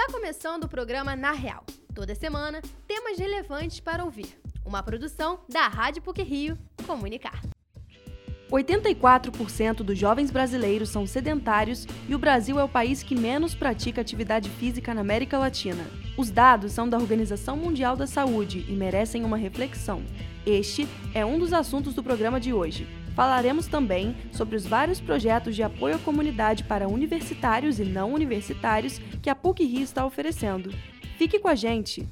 Está começando o programa Na Real. Toda semana, temas relevantes para ouvir. Uma produção da Rádio PUC Rio Comunicar. 84% dos jovens brasileiros são sedentários e o Brasil é o país que menos pratica atividade física na América Latina. Os dados são da Organização Mundial da Saúde e merecem uma reflexão. Este é um dos assuntos do programa de hoje. Falaremos também sobre os vários projetos de apoio à comunidade para universitários e não universitários que a PUC Rio está oferecendo. Fique com a gente!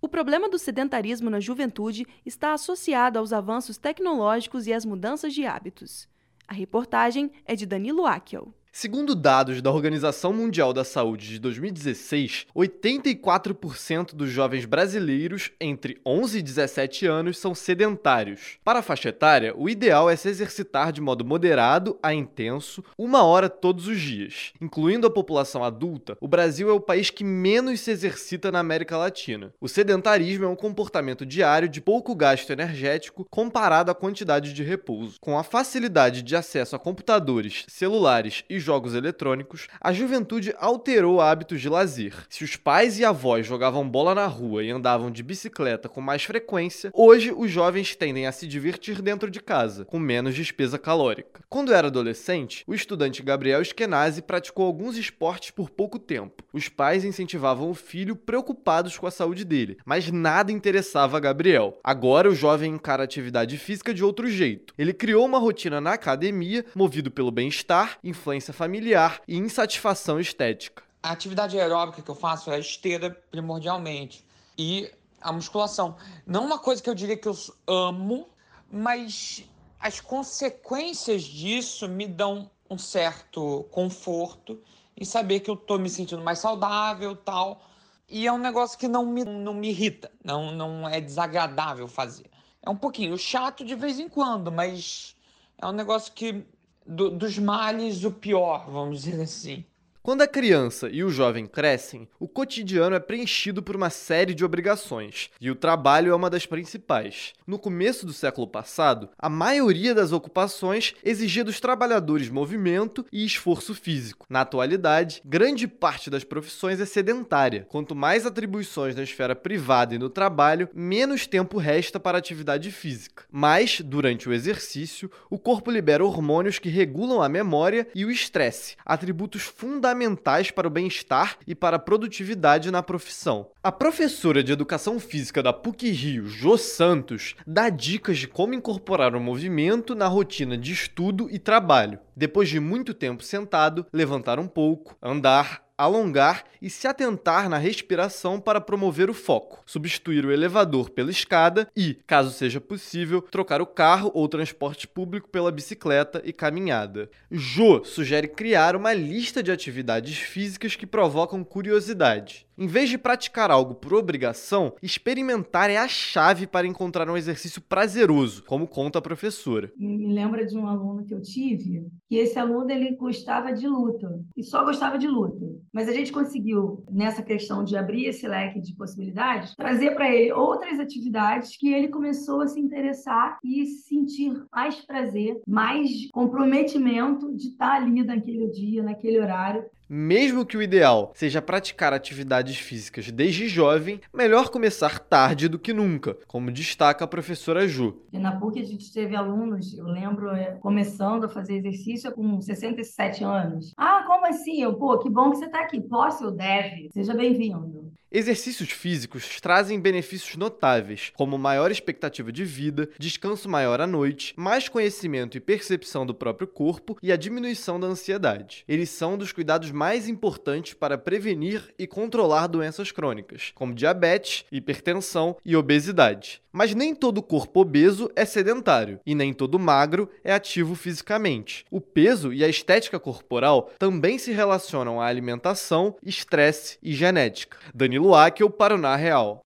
O problema do sedentarismo na juventude está associado aos avanços tecnológicos e às mudanças de hábitos. A reportagem é de Danilo Akel. Segundo dados da Organização Mundial da Saúde de 2016, 84% dos jovens brasileiros entre 11 e 17 anos são sedentários. Para a faixa etária, o ideal é se exercitar de modo moderado a intenso, uma hora todos os dias. Incluindo a população adulta, o Brasil é o país que menos se exercita na América Latina. O sedentarismo é um comportamento diário de pouco gasto energético comparado à quantidade de repouso. Com a facilidade de acesso a computadores, celulares e jogos eletrônicos, a juventude alterou hábitos de lazer. Se os pais e avós jogavam bola na rua e andavam de bicicleta com mais frequência, hoje os jovens tendem a se divertir dentro de casa, com menos despesa calórica. Quando era adolescente, o estudante Gabriel Eskenazi praticou alguns esportes por pouco tempo. Os pais incentivavam o filho preocupados com a saúde dele, mas nada interessava a Gabriel. Agora o jovem encara a atividade física de outro jeito. Ele criou uma rotina na academia, movido pelo bem-estar, influência familiar e insatisfação estética. A atividade aeróbica que eu faço é a esteira primordialmente e a musculação. Não uma coisa que eu diria que eu amo, mas as consequências disso me dão um certo conforto em saber que eu estou me sentindo mais saudável tal. E é um negócio que não me, não me irrita, não, não é desagradável fazer. É um pouquinho chato de vez em quando, mas é um negócio que do, dos males o pior, vamos dizer assim. Quando a criança e o jovem crescem, o cotidiano é preenchido por uma série de obrigações, e o trabalho é uma das principais. No começo do século passado, a maioria das ocupações exigia dos trabalhadores movimento e esforço físico. Na atualidade, grande parte das profissões é sedentária. Quanto mais atribuições na esfera privada e no trabalho, menos tempo resta para atividade física. Mas, durante o exercício, o corpo libera hormônios que regulam a memória e o estresse, atributos fundamentais fundamentais para o bem-estar e para a produtividade na profissão. A professora de Educação Física da PUC Rio, Jo Santos, dá dicas de como incorporar o movimento na rotina de estudo e trabalho. Depois de muito tempo sentado, levantar um pouco, andar, alongar e se atentar na respiração para promover o foco, substituir o elevador pela escada e, caso seja possível, trocar o carro ou transporte público pela bicicleta e caminhada. Jo sugere criar uma lista de atividades físicas que provocam curiosidade. Em vez de praticar algo por obrigação, experimentar é a chave para encontrar um exercício prazeroso, como conta a professora. Me lembra de um aluno que eu tive, que esse aluno ele gostava de luta e só gostava de luta. Mas a gente conseguiu nessa questão de abrir esse leque de possibilidades, trazer para ele outras atividades que ele começou a se interessar e sentir mais prazer, mais comprometimento de estar ali naquele dia, naquele horário. Mesmo que o ideal seja praticar atividades físicas desde jovem, melhor começar tarde do que nunca, como destaca a professora Ju. Na PUC a gente teve alunos, eu lembro, é, começando a fazer exercício com 67 anos. Ah, como assim? Eu, pô, que bom que você está aqui. Posso? Eu deve. Seja bem-vindo. Exercícios físicos trazem benefícios notáveis, como maior expectativa de vida, descanso maior à noite, mais conhecimento e percepção do próprio corpo e a diminuição da ansiedade. Eles são dos cuidados mais importantes para prevenir e controlar doenças crônicas, como diabetes, hipertensão e obesidade. Mas nem todo corpo obeso é sedentário e nem todo magro é ativo fisicamente. O peso e a estética corporal também se relacionam à alimentação, estresse e genética. Danilo Akel para o Na Real.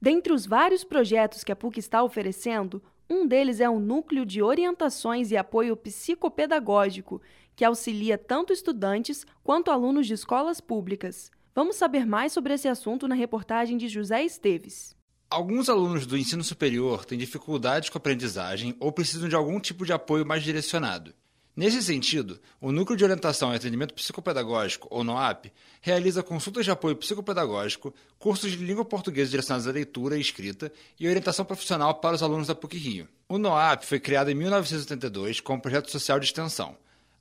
Dentre os vários projetos que a PUC está oferecendo, um deles é um núcleo de orientações e apoio psicopedagógico, que auxilia tanto estudantes quanto alunos de escolas públicas. Vamos saber mais sobre esse assunto na reportagem de José Esteves. Alguns alunos do ensino superior têm dificuldades com a aprendizagem ou precisam de algum tipo de apoio mais direcionado. Nesse sentido, o Núcleo de Orientação e Atendimento Psicopedagógico, ou NOAP, realiza consultas de apoio psicopedagógico, cursos de língua portuguesa direcionados à leitura e escrita e orientação profissional para os alunos da PUC-Rio. O NOAP foi criado em 1982 como projeto social de extensão.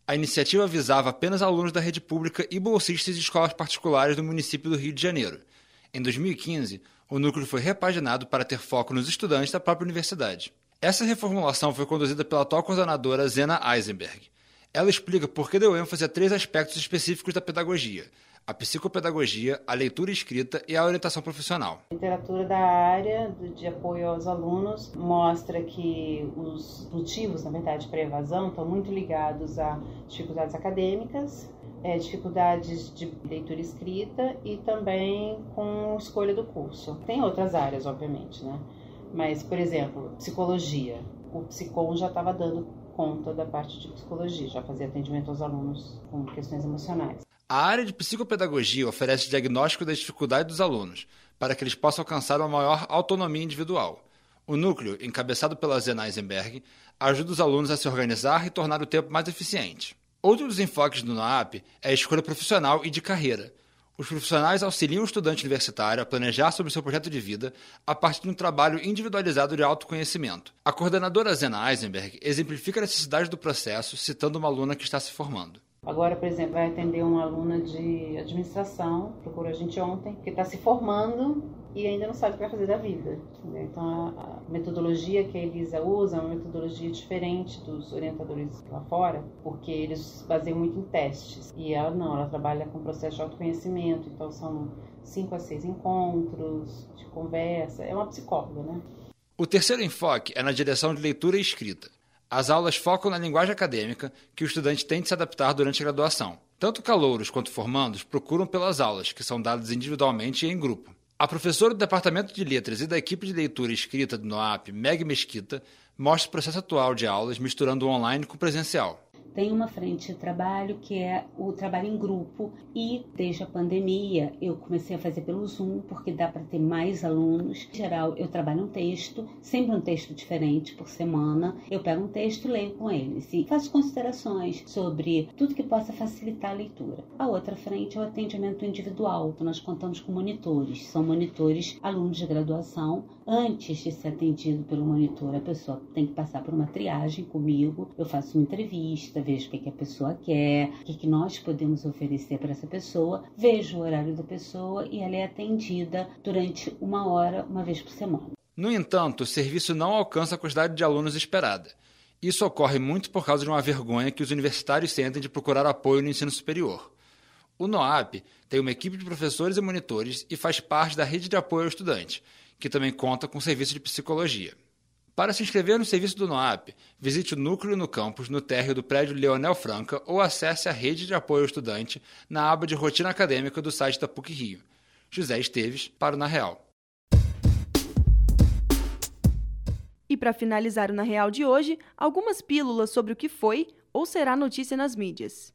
A iniciativa visava apenas alunos da rede pública e bolsistas de escolas particulares do município do Rio de Janeiro. Em 2015, o núcleo foi repaginado para ter foco nos estudantes da própria universidade. Essa reformulação foi conduzida pela atual coordenadora Zena Eisenberg. Ela explica por que deu ênfase a três aspectos específicos da pedagogia: a psicopedagogia, a leitura escrita e a orientação profissional. A literatura da área de apoio aos alunos mostra que os motivos, na verdade, para evasão estão muito ligados a dificuldades acadêmicas, é, dificuldades de leitura escrita e também com escolha do curso. Tem outras áreas, obviamente, né? Mas, por exemplo, psicologia. O psicom já estava dando conta da parte de psicologia, já fazia atendimento aos alunos com questões emocionais. A área de psicopedagogia oferece diagnóstico da dificuldade dos alunos, para que eles possam alcançar uma maior autonomia individual. O núcleo, encabeçado pela Zena Eisenberg, ajuda os alunos a se organizar e tornar o tempo mais eficiente. Outro dos enfoques do NAAP é a escolha profissional e de carreira, os profissionais auxiliam o estudante universitário a planejar sobre seu projeto de vida a partir de um trabalho individualizado de autoconhecimento. A coordenadora Zena Eisenberg exemplifica a necessidade do processo citando uma aluna que está se formando. Agora, por exemplo, vai atender uma aluna de administração, procurou a gente ontem, que está se formando e ainda não sabe o que vai fazer da vida. Né? Então, a, metodologia que a Elisa usa é uma metodologia diferente dos orientadores lá fora, porque eles baseiam muito em testes. E ela não, ela trabalha com processo de autoconhecimento, então são cinco a seis encontros de conversa. É uma psicóloga, né? O terceiro enfoque é na direção de leitura e escrita. As aulas focam na linguagem acadêmica que o estudante tem de se adaptar durante a graduação. Tanto calouros quanto formandos procuram pelas aulas, que são dadas individualmente e em grupo. A professora do Departamento de Letras e da equipe de leitura e escrita do NOAP, Meg Mesquita, mostra o processo atual de aulas misturando o online com o presencial tem uma frente de trabalho que é o trabalho em grupo e desde a pandemia eu comecei a fazer pelo Zoom porque dá para ter mais alunos. Em geral, eu trabalho um texto, sempre um texto diferente por semana. Eu pego um texto leio com eles e faço considerações sobre tudo que possa facilitar a leitura. A outra frente é o atendimento individual. Então nós contamos com monitores, são monitores alunos de graduação. Antes de ser atendido pelo monitor, a pessoa tem que passar por uma triagem comigo. Eu faço uma entrevista, vejo o que, que a pessoa quer, o que, que nós podemos oferecer para essa pessoa, vejo o horário da pessoa e ela é atendida durante uma hora, uma vez por semana. No entanto, o serviço não alcança a quantidade de alunos esperada. Isso ocorre muito por causa de uma vergonha que os universitários sentem de procurar apoio no ensino superior. O NOAP tem uma equipe de professores e monitores e faz parte da rede de apoio ao estudante, que também conta com serviço de psicologia. Para se inscrever no serviço do NOAP, visite o núcleo no campus no térreo do prédio Leonel Franca ou acesse a rede de apoio ao estudante na aba de rotina acadêmica do site da PUC Rio. José Esteves, para o Na Real. E para finalizar o Na Real de hoje, algumas pílulas sobre o que foi ou será notícia nas mídias.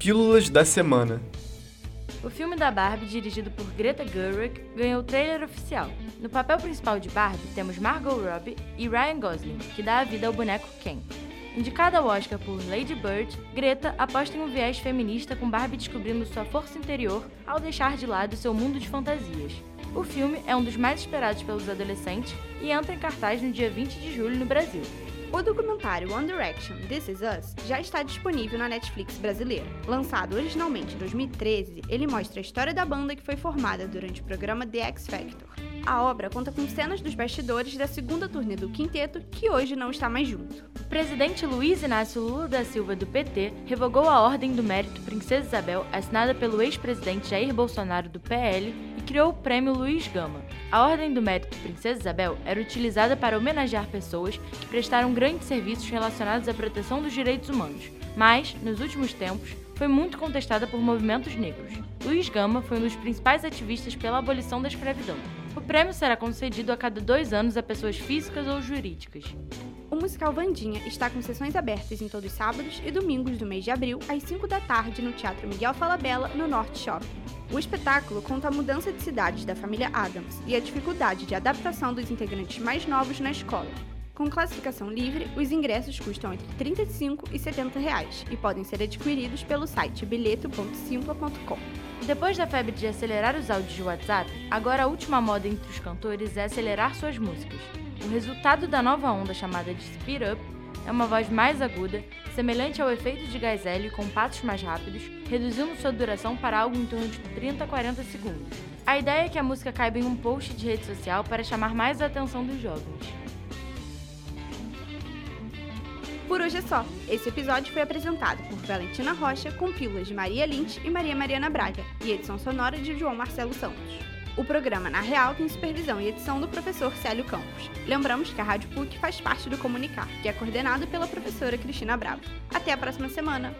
Pílulas da semana. O filme da Barbie, dirigido por Greta Gerwig, ganhou o trailer oficial. No papel principal de Barbie temos Margot Robbie e Ryan Gosling, que dá a vida ao boneco Ken. Indicada ao Oscar por Lady Bird, Greta aposta em um viés feminista com Barbie descobrindo sua força interior ao deixar de lado seu mundo de fantasias. O filme é um dos mais esperados pelos adolescentes e entra em cartaz no dia 20 de julho no Brasil. O documentário One Direction This Is Us já está disponível na Netflix brasileira. Lançado originalmente em 2013, ele mostra a história da banda que foi formada durante o programa The X Factor. A obra conta com cenas dos bastidores da segunda turnê do quinteto, que hoje não está mais junto. O presidente Luiz Inácio Lula da Silva do PT revogou a Ordem do Mérito Princesa Isabel, assinada pelo ex-presidente Jair Bolsonaro do PL, e criou o Prêmio Luiz Gama. A Ordem do Mérito Princesa Isabel era utilizada para homenagear pessoas que prestaram grandes serviços relacionados à proteção dos direitos humanos, mas, nos últimos tempos, foi muito contestada por movimentos negros. Luiz Gama foi um dos principais ativistas pela abolição da escravidão. O prêmio será concedido a cada dois anos a pessoas físicas ou jurídicas. O musical Vandinha está com sessões abertas em todos os sábados e domingos do mês de abril, às 5 da tarde, no Teatro Miguel Falabella, no Norte Shopping. O espetáculo conta a mudança de cidade da família Adams e a dificuldade de adaptação dos integrantes mais novos na escola. Com classificação livre, os ingressos custam entre R$ 35 e 70 reais e podem ser adquiridos pelo site bilheto.simpla.com. Depois da febre de acelerar os áudios de WhatsApp, agora a última moda entre os cantores é acelerar suas músicas. O resultado da nova onda chamada de Speed Up é uma voz mais aguda, semelhante ao efeito de gás hélio com passos mais rápidos, reduzindo sua duração para algo em torno de 30 a 40 segundos. A ideia é que a música caiba em um post de rede social para chamar mais a atenção dos jovens. Por hoje é só. Esse episódio foi apresentado por Valentina Rocha, com pílulas de Maria Lynch e Maria Mariana Braga, e edição sonora de João Marcelo Santos. O programa Na Real tem supervisão e edição do professor Célio Campos. Lembramos que a Rádio PUC faz parte do Comunicar, que é coordenado pela professora Cristina Bravo. Até a próxima semana!